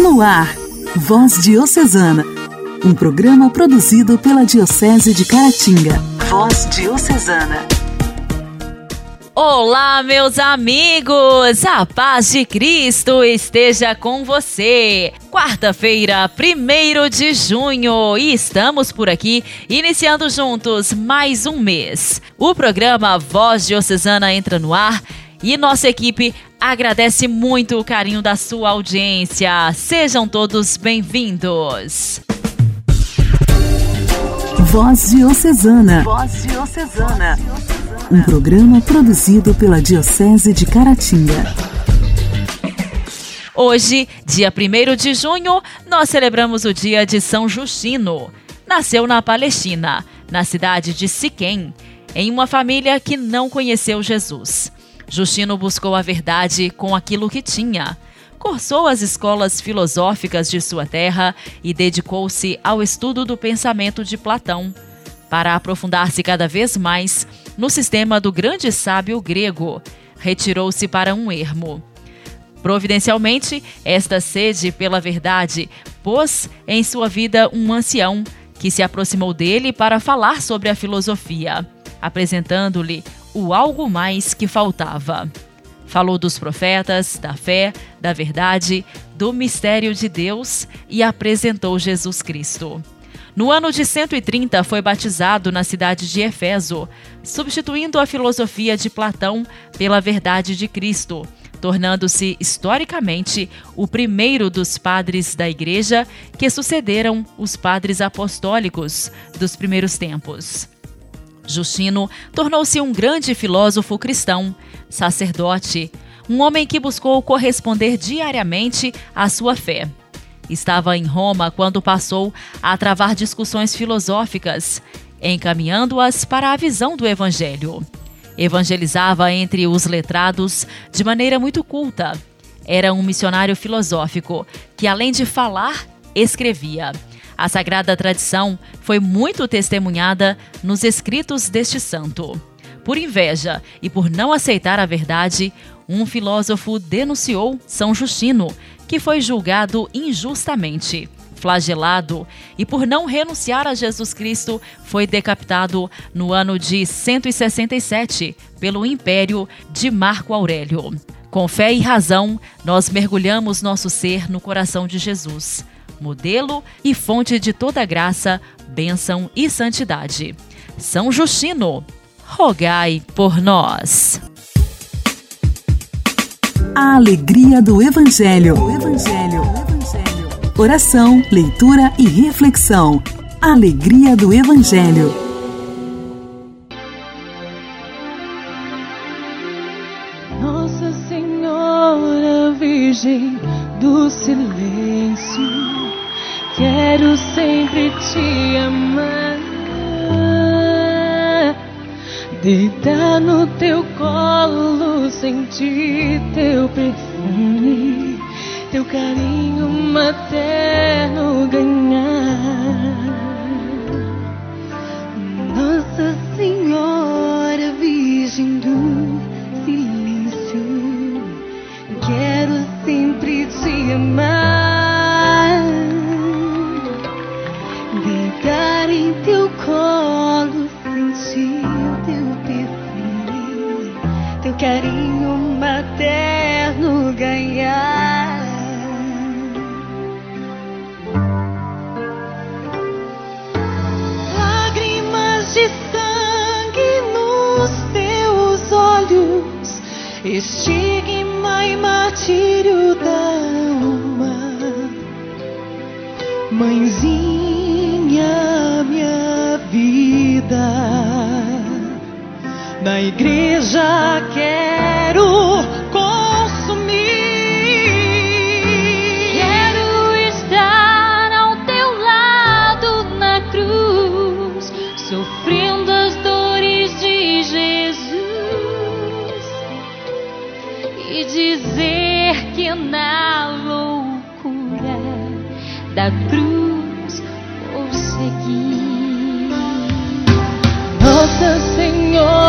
No ar, Voz Diocesana, um programa produzido pela Diocese de Caratinga. Voz Diocesana. Olá, meus amigos! A paz de Cristo esteja com você. Quarta-feira, 1 de junho, e estamos por aqui iniciando juntos mais um mês. O programa Voz Diocesana entra no ar e nossa equipe agradece muito o carinho da sua audiência. Sejam todos bem-vindos. Voz Diocesana. Voz Diocesana. Um programa produzido pela Diocese de Caratinga. Hoje, dia 1 de junho, nós celebramos o dia de São Justino. Nasceu na Palestina, na cidade de Siquém, em uma família que não conheceu Jesus. Justino buscou a verdade com aquilo que tinha. Cursou as escolas filosóficas de sua terra e dedicou-se ao estudo do pensamento de Platão, para aprofundar-se cada vez mais no sistema do grande sábio grego. Retirou-se para um ermo. Providencialmente, esta sede pela verdade pôs em sua vida um ancião que se aproximou dele para falar sobre a filosofia, apresentando-lhe o algo mais que faltava. Falou dos profetas, da fé, da verdade, do mistério de Deus e apresentou Jesus Cristo. No ano de 130 foi batizado na cidade de Efeso, substituindo a filosofia de Platão pela verdade de Cristo, tornando-se historicamente o primeiro dos padres da Igreja que sucederam os padres apostólicos dos primeiros tempos. Justino tornou-se um grande filósofo cristão, sacerdote, um homem que buscou corresponder diariamente à sua fé. Estava em Roma quando passou a travar discussões filosóficas, encaminhando-as para a visão do Evangelho. Evangelizava entre os letrados de maneira muito culta. Era um missionário filosófico que, além de falar, escrevia. A sagrada tradição foi muito testemunhada nos escritos deste santo. Por inveja e por não aceitar a verdade, um filósofo denunciou São Justino, que foi julgado injustamente, flagelado e, por não renunciar a Jesus Cristo, foi decapitado no ano de 167 pelo império de Marco Aurélio. Com fé e razão, nós mergulhamos nosso ser no coração de Jesus modelo e fonte de toda graça, bênção e santidade. São Justino, rogai por nós. A alegria do Evangelho. O Evangelho. O Evangelho. Oração, leitura e reflexão. Alegria do Evangelho. Sentir teu perfume, teu carinho materno ganhar. Nossa Senhora Virgem do Silêncio, quero sempre te amar. carinho estigma e martírio da alma, mãezinha, minha vida. Na igreja quero da cruz vou seguir. Nossa Senhora.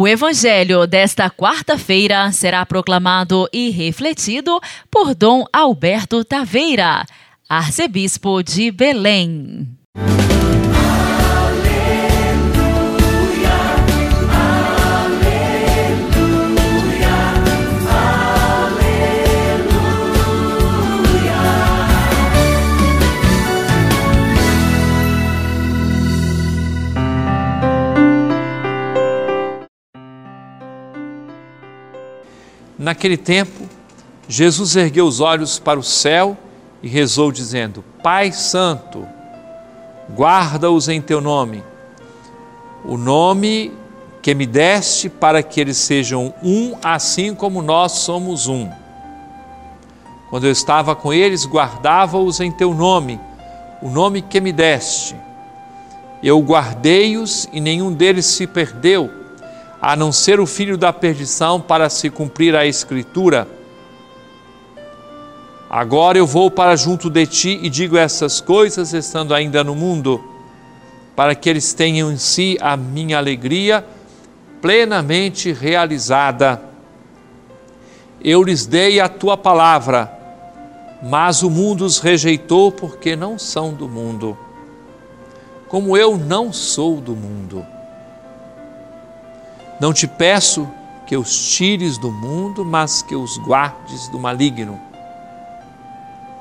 O Evangelho desta quarta-feira será proclamado e refletido por Dom Alberto Taveira, arcebispo de Belém. Naquele tempo, Jesus ergueu os olhos para o céu e rezou, dizendo: Pai Santo, guarda-os em teu nome, o nome que me deste para que eles sejam um, assim como nós somos um. Quando eu estava com eles, guardava-os em teu nome, o nome que me deste. Eu guardei-os e nenhum deles se perdeu, a não ser o filho da perdição, para se cumprir a Escritura. Agora eu vou para junto de ti e digo essas coisas, estando ainda no mundo, para que eles tenham em si a minha alegria plenamente realizada. Eu lhes dei a tua palavra, mas o mundo os rejeitou porque não são do mundo, como eu não sou do mundo. Não te peço que os tires do mundo, mas que os guardes do maligno.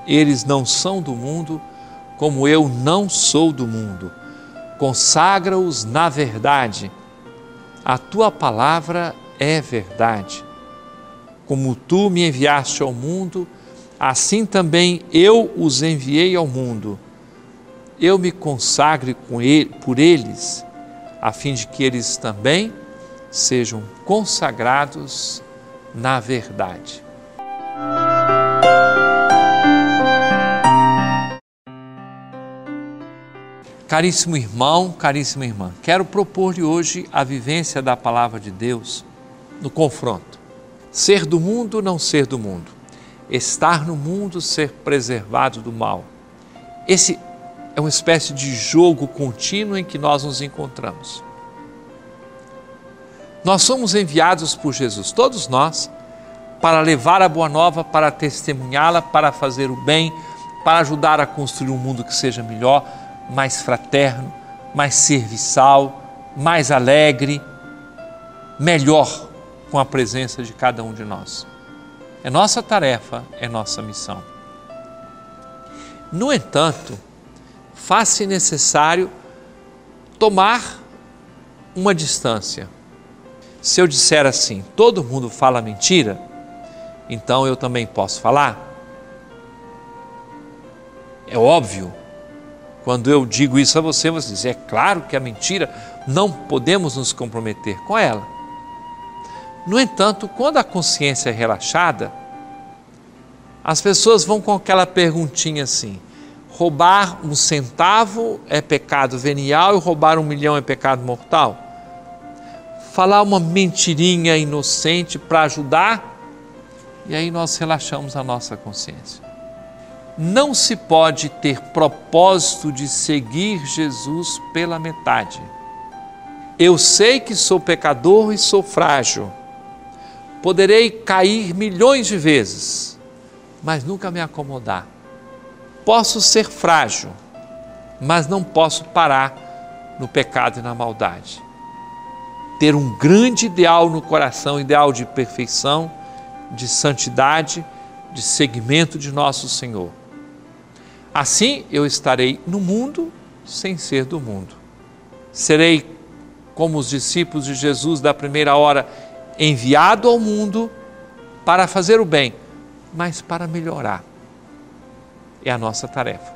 Eles não são do mundo, como eu não sou do mundo. Consagra-os na verdade. A tua palavra é verdade. Como tu me enviaste ao mundo, assim também eu os enviei ao mundo. Eu me consagre com ele, por eles, a fim de que eles também sejam consagrados na verdade. Caríssimo irmão, caríssima irmã, quero propor-lhe hoje a vivência da palavra de Deus no confronto. Ser do mundo, não ser do mundo. Estar no mundo, ser preservado do mal. Esse é uma espécie de jogo contínuo em que nós nos encontramos. Nós somos enviados por Jesus, todos nós, para levar a boa nova, para testemunhá-la, para fazer o bem, para ajudar a construir um mundo que seja melhor, mais fraterno, mais serviçal, mais alegre, melhor com a presença de cada um de nós. É nossa tarefa, é nossa missão. No entanto, faz-se necessário tomar uma distância. Se eu disser assim, todo mundo fala mentira, então eu também posso falar? É óbvio, Quando eu digo isso a você, você diz: é claro que a mentira, não podemos nos comprometer com ela. No entanto, quando a consciência é relaxada, as pessoas vão com aquela perguntinha assim: roubar um centavo é pecado venial e roubar um milhão é pecado mortal? Falar uma mentirinha inocente para ajudar, e aí nós relaxamos a nossa consciência. Não se pode ter propósito de seguir Jesus pela metade. Eu sei que sou pecador e sou frágil. Poderei cair milhões de vezes, mas nunca me acomodar. Posso ser frágil, mas não posso parar no pecado e na maldade. Ter um grande ideal no coração, ideal de perfeição, de santidade, de seguimento de nosso Senhor. Assim eu estarei no mundo sem ser do mundo. Serei como os discípulos de Jesus da primeira hora, enviado ao mundo para fazer o bem, mas para melhorar. É a nossa tarefa.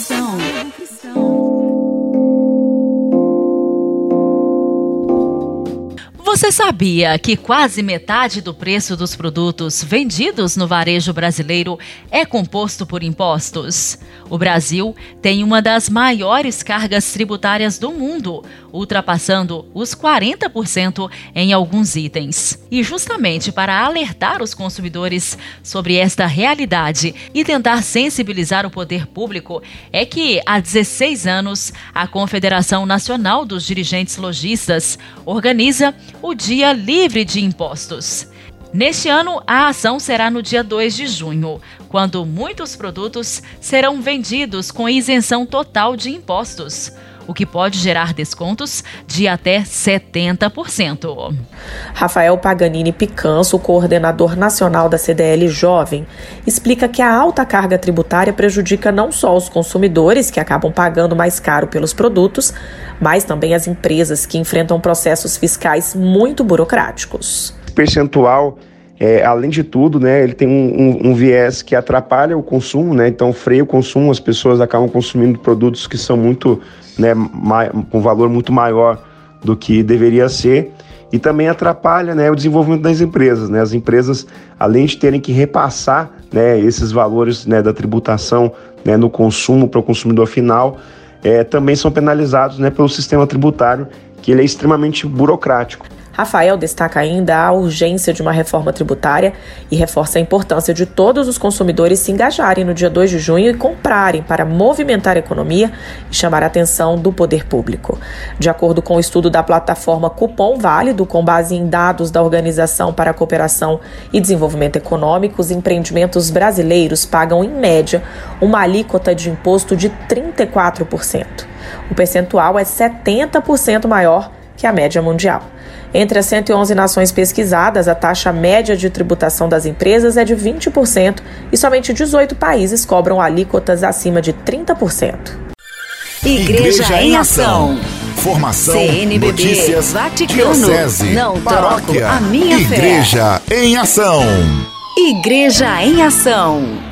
Você sabia que quase metade do preço dos produtos vendidos no varejo brasileiro é composto por impostos? O Brasil tem uma das maiores cargas tributárias do mundo, ultrapassando os 40% em alguns itens. E justamente para alertar os consumidores sobre esta realidade e tentar sensibilizar o poder público, é que há 16 anos a Confederação Nacional dos Dirigentes Logistas organiza o Dia Livre de Impostos. Neste ano, a ação será no dia 2 de junho, quando muitos produtos serão vendidos com isenção total de impostos, o que pode gerar descontos de até 70%. Rafael Paganini Picanso, coordenador nacional da CDL Jovem, explica que a alta carga tributária prejudica não só os consumidores, que acabam pagando mais caro pelos produtos, mas também as empresas, que enfrentam processos fiscais muito burocráticos percentual, é, além de tudo, né, ele tem um, um, um, viés que atrapalha o consumo, né, então freia o consumo, as pessoas acabam consumindo produtos que são muito, né, com valor muito maior do que deveria ser e também atrapalha né, o desenvolvimento das empresas. Né? As empresas, além de terem que repassar né, esses valores né, da tributação né, no consumo para o consumidor final, é, também são penalizados né, pelo sistema tributário, que ele é extremamente burocrático. Rafael destaca ainda a urgência de uma reforma tributária e reforça a importância de todos os consumidores se engajarem no dia 2 de junho e comprarem para movimentar a economia e chamar a atenção do poder público. De acordo com o estudo da plataforma Cupom Válido, com base em dados da Organização para a Cooperação e Desenvolvimento Econômico, os empreendimentos brasileiros pagam, em média, uma alíquota de imposto de 34%. O percentual é 70% maior que a média mundial. Entre as 111 nações pesquisadas, a taxa média de tributação das empresas é de 20% e somente 18 países cobram alíquotas acima de 30%. Igreja, Igreja em Ação. Formação, CNBB, notícias, Vaticano, diocese, não paróquia, a minha Igreja fé. em Ação. Igreja em Ação.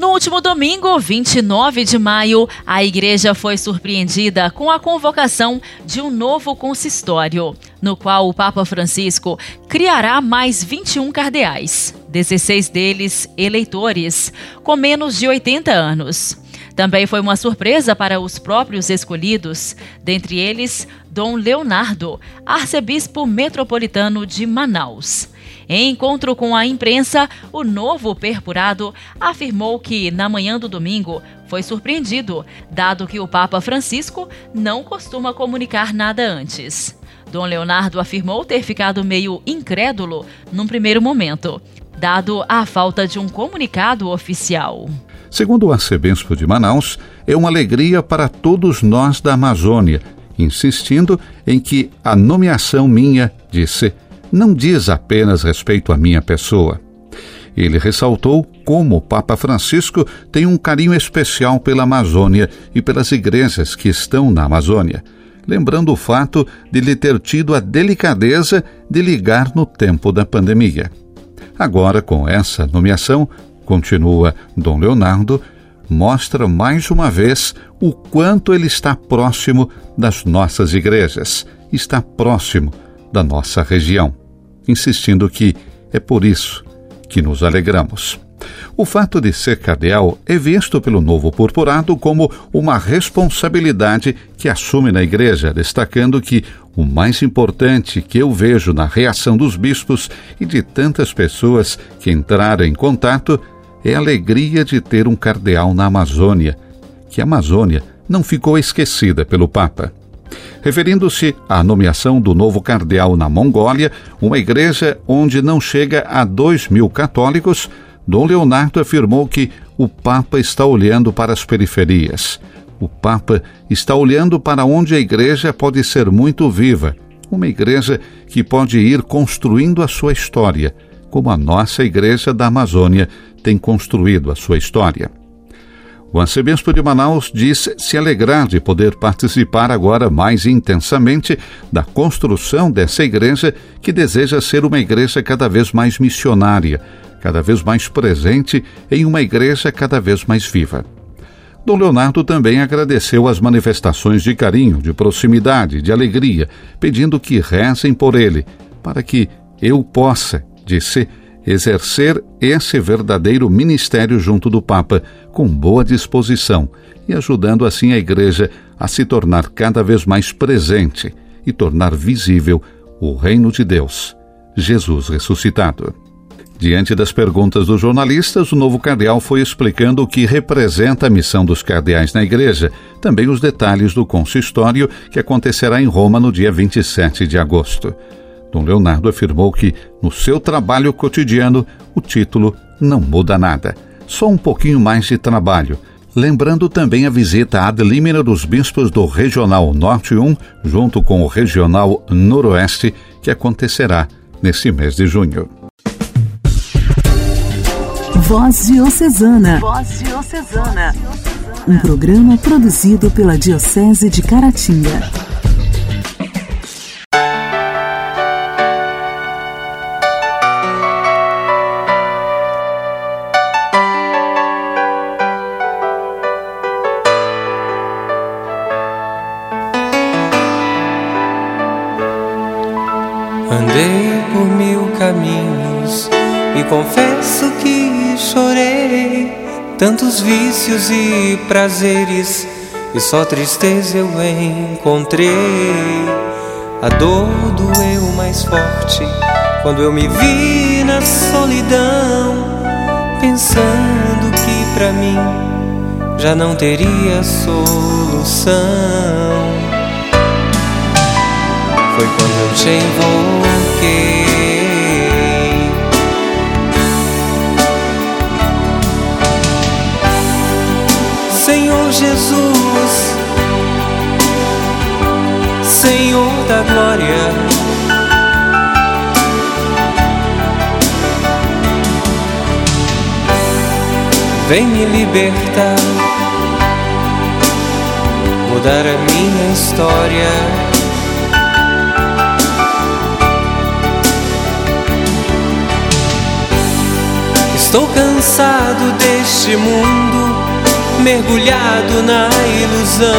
No último domingo, 29 de maio, a igreja foi surpreendida com a convocação de um novo consistório, no qual o Papa Francisco criará mais 21 cardeais, 16 deles eleitores, com menos de 80 anos. Também foi uma surpresa para os próprios escolhidos, dentre eles Dom Leonardo, arcebispo metropolitano de Manaus. Em encontro com a imprensa, o novo perpurado afirmou que, na manhã do domingo, foi surpreendido, dado que o Papa Francisco não costuma comunicar nada antes. Dom Leonardo afirmou ter ficado meio incrédulo num primeiro momento, dado a falta de um comunicado oficial. Segundo o arcebispo de Manaus, é uma alegria para todos nós da Amazônia, insistindo em que a nomeação minha, disse, não diz apenas respeito à minha pessoa. ele ressaltou como o Papa Francisco tem um carinho especial pela Amazônia e pelas igrejas que estão na Amazônia, lembrando o fato de lhe ter tido a delicadeza de ligar no tempo da pandemia. Agora, com essa nomeação, continua Dom Leonardo, mostra mais uma vez o quanto ele está próximo das nossas igrejas, está próximo da nossa região, insistindo que é por isso que nos alegramos. O fato de ser cardeal é visto pelo novo purpurado como uma responsabilidade que assume na igreja, destacando que o mais importante que eu vejo na reação dos bispos e de tantas pessoas que entraram em contato é a alegria de ter um cardeal na Amazônia, que a Amazônia não ficou esquecida pelo Papa. Referindo-se à nomeação do novo cardeal na Mongólia, uma igreja onde não chega a dois mil católicos, Dom Leonardo afirmou que o Papa está olhando para as periferias. O Papa está olhando para onde a igreja pode ser muito viva, uma igreja que pode ir construindo a sua história, como a nossa igreja da Amazônia tem construído a sua história. O arcebispo de Manaus diz se alegrar de poder participar agora mais intensamente da construção dessa igreja que deseja ser uma igreja cada vez mais missionária, cada vez mais presente em uma igreja cada vez mais viva. Dom Leonardo também agradeceu as manifestações de carinho, de proximidade, de alegria, pedindo que rezem por ele, para que eu possa, disse, exercer esse verdadeiro ministério junto do Papa com boa disposição e ajudando assim a Igreja a se tornar cada vez mais presente e tornar visível o reino de Deus, Jesus ressuscitado. Diante das perguntas dos jornalistas, o novo cardeal foi explicando o que representa a missão dos cardeais na igreja, também os detalhes do consistório que acontecerá em Roma no dia 27 de agosto. Dom Leonardo afirmou que, no seu trabalho cotidiano, o título não muda nada, só um pouquinho mais de trabalho. Lembrando também a visita ad limina dos bispos do Regional Norte 1, junto com o Regional Noroeste, que acontecerá nesse mês de junho. Voz Diocesana. Voz Diocesana. Um programa produzido pela Diocese de Caratinga. Tantos vícios e prazeres, e só tristeza eu encontrei. A dor doeu mais forte quando eu me vi na solidão, pensando que pra mim já não teria solução. Foi quando eu te invoquei. Jesus, Senhor da glória. Vem me libertar, mudar a minha história. Estou cansado deste mundo, mergulhado na ilusão.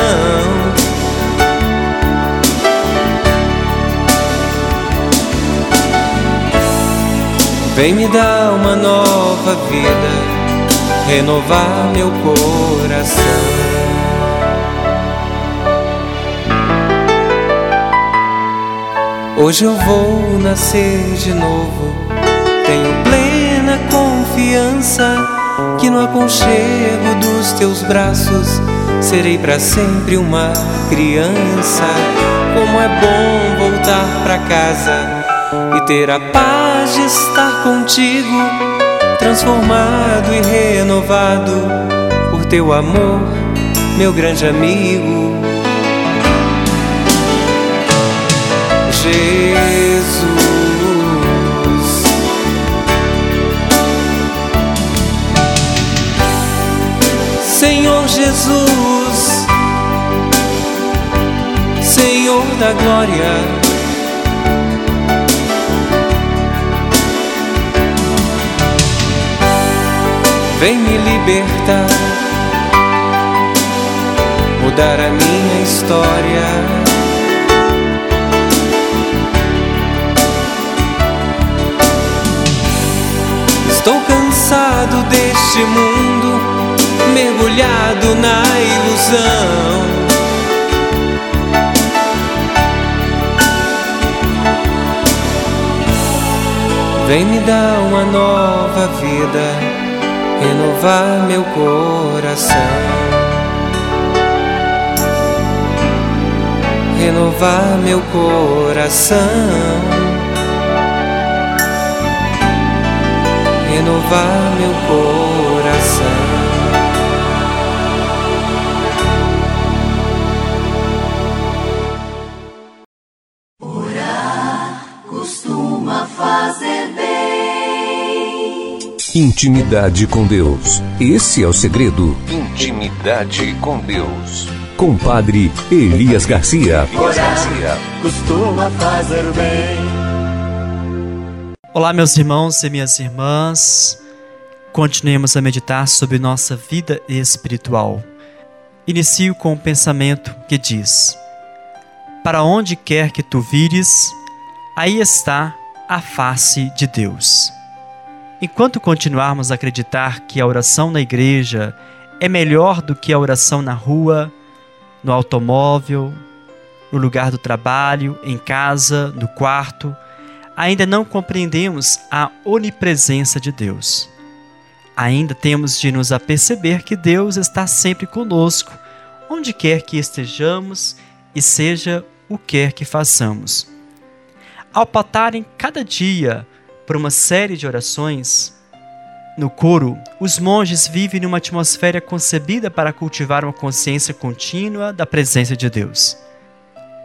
Vem me dar uma nova vida, renovar meu coração. Hoje eu vou nascer de novo, tenho plena confiança que no aconchego dos teus braços serei para sempre uma criança. Como é bom voltar para casa e ter a paz de estar contigo, transformado e renovado por teu amor, meu grande amigo. Jesus. Senhor Jesus, Senhor da glória. Vem me libertar, mudar a minha história. Estou cansado deste mundo, mergulhado na ilusão. Vem me dar uma nova vida, renovar meu coração. Renovar meu coração. renovar meu coração. Intimidade com Deus. Esse é o segredo. Intimidade com Deus. Compadre Elias Garcia. Elias Garcia. Costuma fazer bem. Olá, meus irmãos e minhas irmãs. Continuemos a meditar sobre nossa vida espiritual. Inicio com um pensamento que diz: Para onde quer que tu vires, aí está a face de Deus. Enquanto continuarmos a acreditar que a oração na igreja é melhor do que a oração na rua, no automóvel, no lugar do trabalho, em casa, no quarto, ainda não compreendemos a onipresença de Deus. Ainda temos de nos aperceber que Deus está sempre conosco, onde quer que estejamos e seja o quer que façamos. Ao patarem cada dia por uma série de orações, no coro, os monges vivem numa atmosfera concebida para cultivar uma consciência contínua da presença de Deus.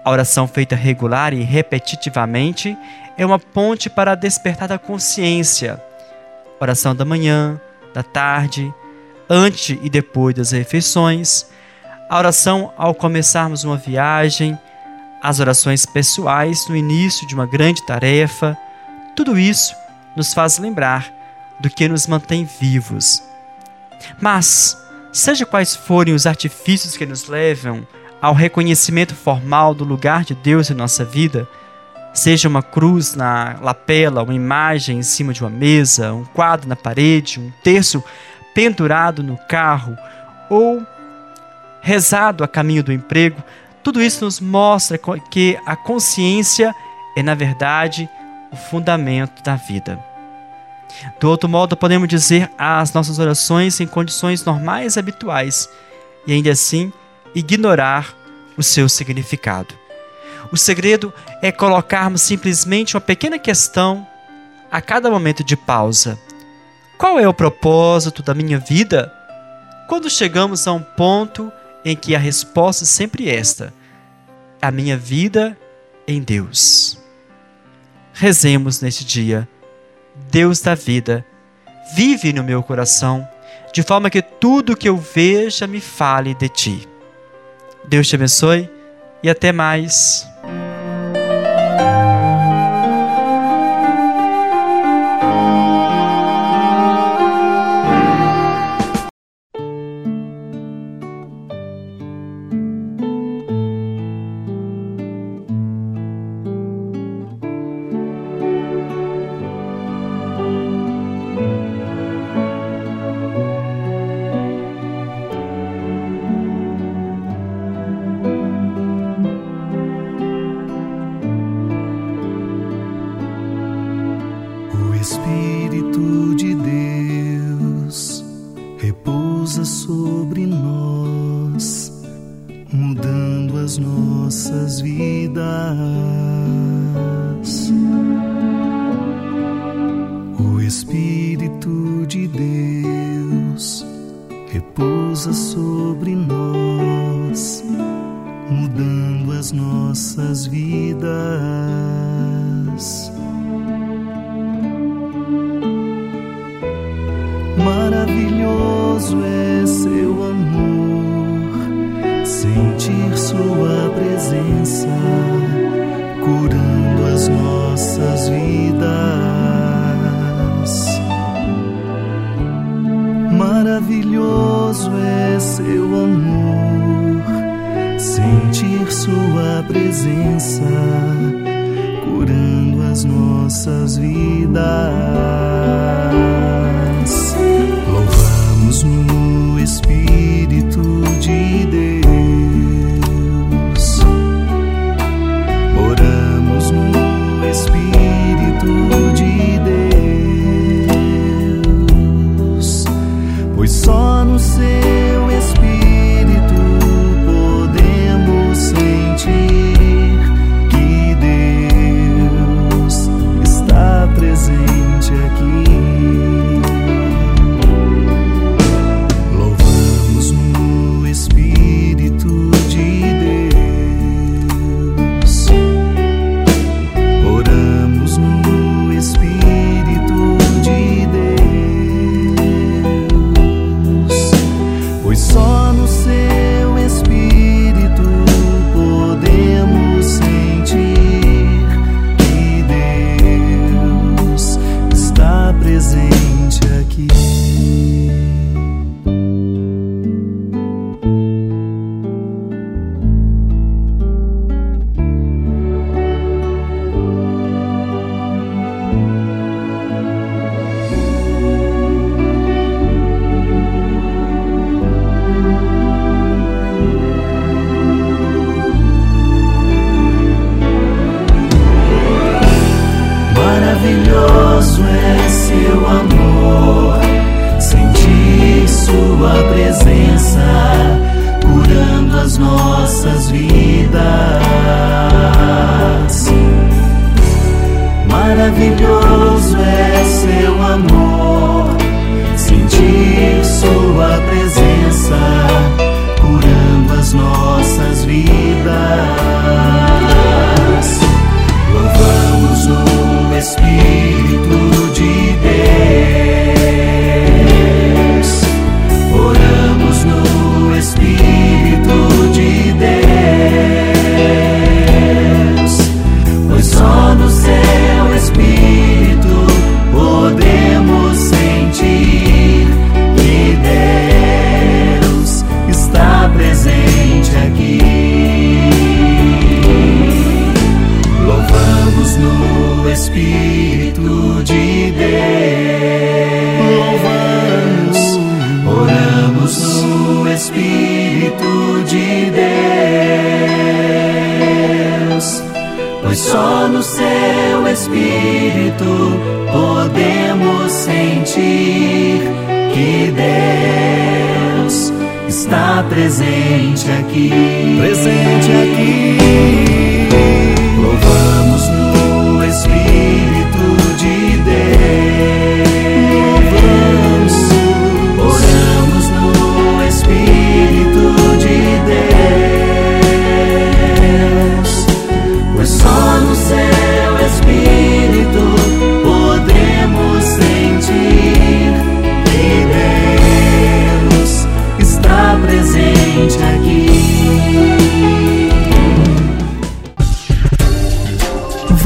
A oração feita regular e repetitivamente é uma ponte para despertar da consciência. Oração da manhã, da tarde, antes e depois das refeições, a oração ao começarmos uma viagem, as orações pessoais no início de uma grande tarefa, tudo isso nos faz lembrar do que nos mantém vivos. Mas, seja quais forem os artifícios que nos levam ao reconhecimento formal do lugar de Deus em nossa vida, seja uma cruz na lapela, uma imagem em cima de uma mesa, um quadro na parede, um terço pendurado no carro ou rezado a caminho do emprego, tudo isso nos mostra que a consciência é, na verdade, o fundamento da vida. Do outro modo, podemos dizer as nossas orações em condições normais e habituais, e ainda assim ignorar o seu significado. O segredo é colocarmos simplesmente uma pequena questão a cada momento de pausa. Qual é o propósito da minha vida? Quando chegamos a um ponto em que a resposta é sempre esta: a minha vida em Deus. Rezemos neste dia. Deus da vida, vive no meu coração, de forma que tudo que eu veja me fale de ti. Deus te abençoe e até mais. Mudando as nossas vidas. Maravilhoso é seu amor sentir Sua presença, curando as nossas vidas. Maravilhoso é seu amor, Sua presença, curando as nossas vidas.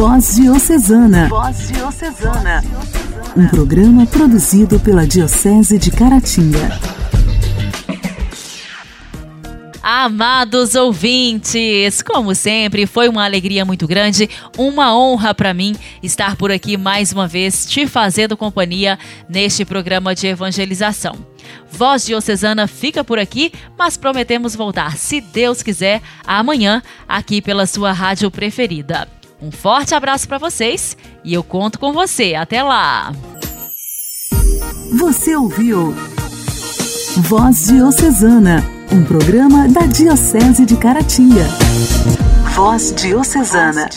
Voz Diocesana. Voz Diocesana. Um programa produzido pela Diocese de Caratinga. Amados ouvintes, como sempre, foi uma alegria muito grande, uma honra para mim estar por aqui mais uma vez, te fazendo companhia neste programa de evangelização. Voz Diocesana fica por aqui, mas prometemos voltar, se Deus quiser, amanhã, aqui pela sua rádio preferida. Um forte abraço para vocês e eu conto com você. Até lá! Você ouviu Voz Diocesana, um programa da Diocese de Caratinga. Voz Diocesana.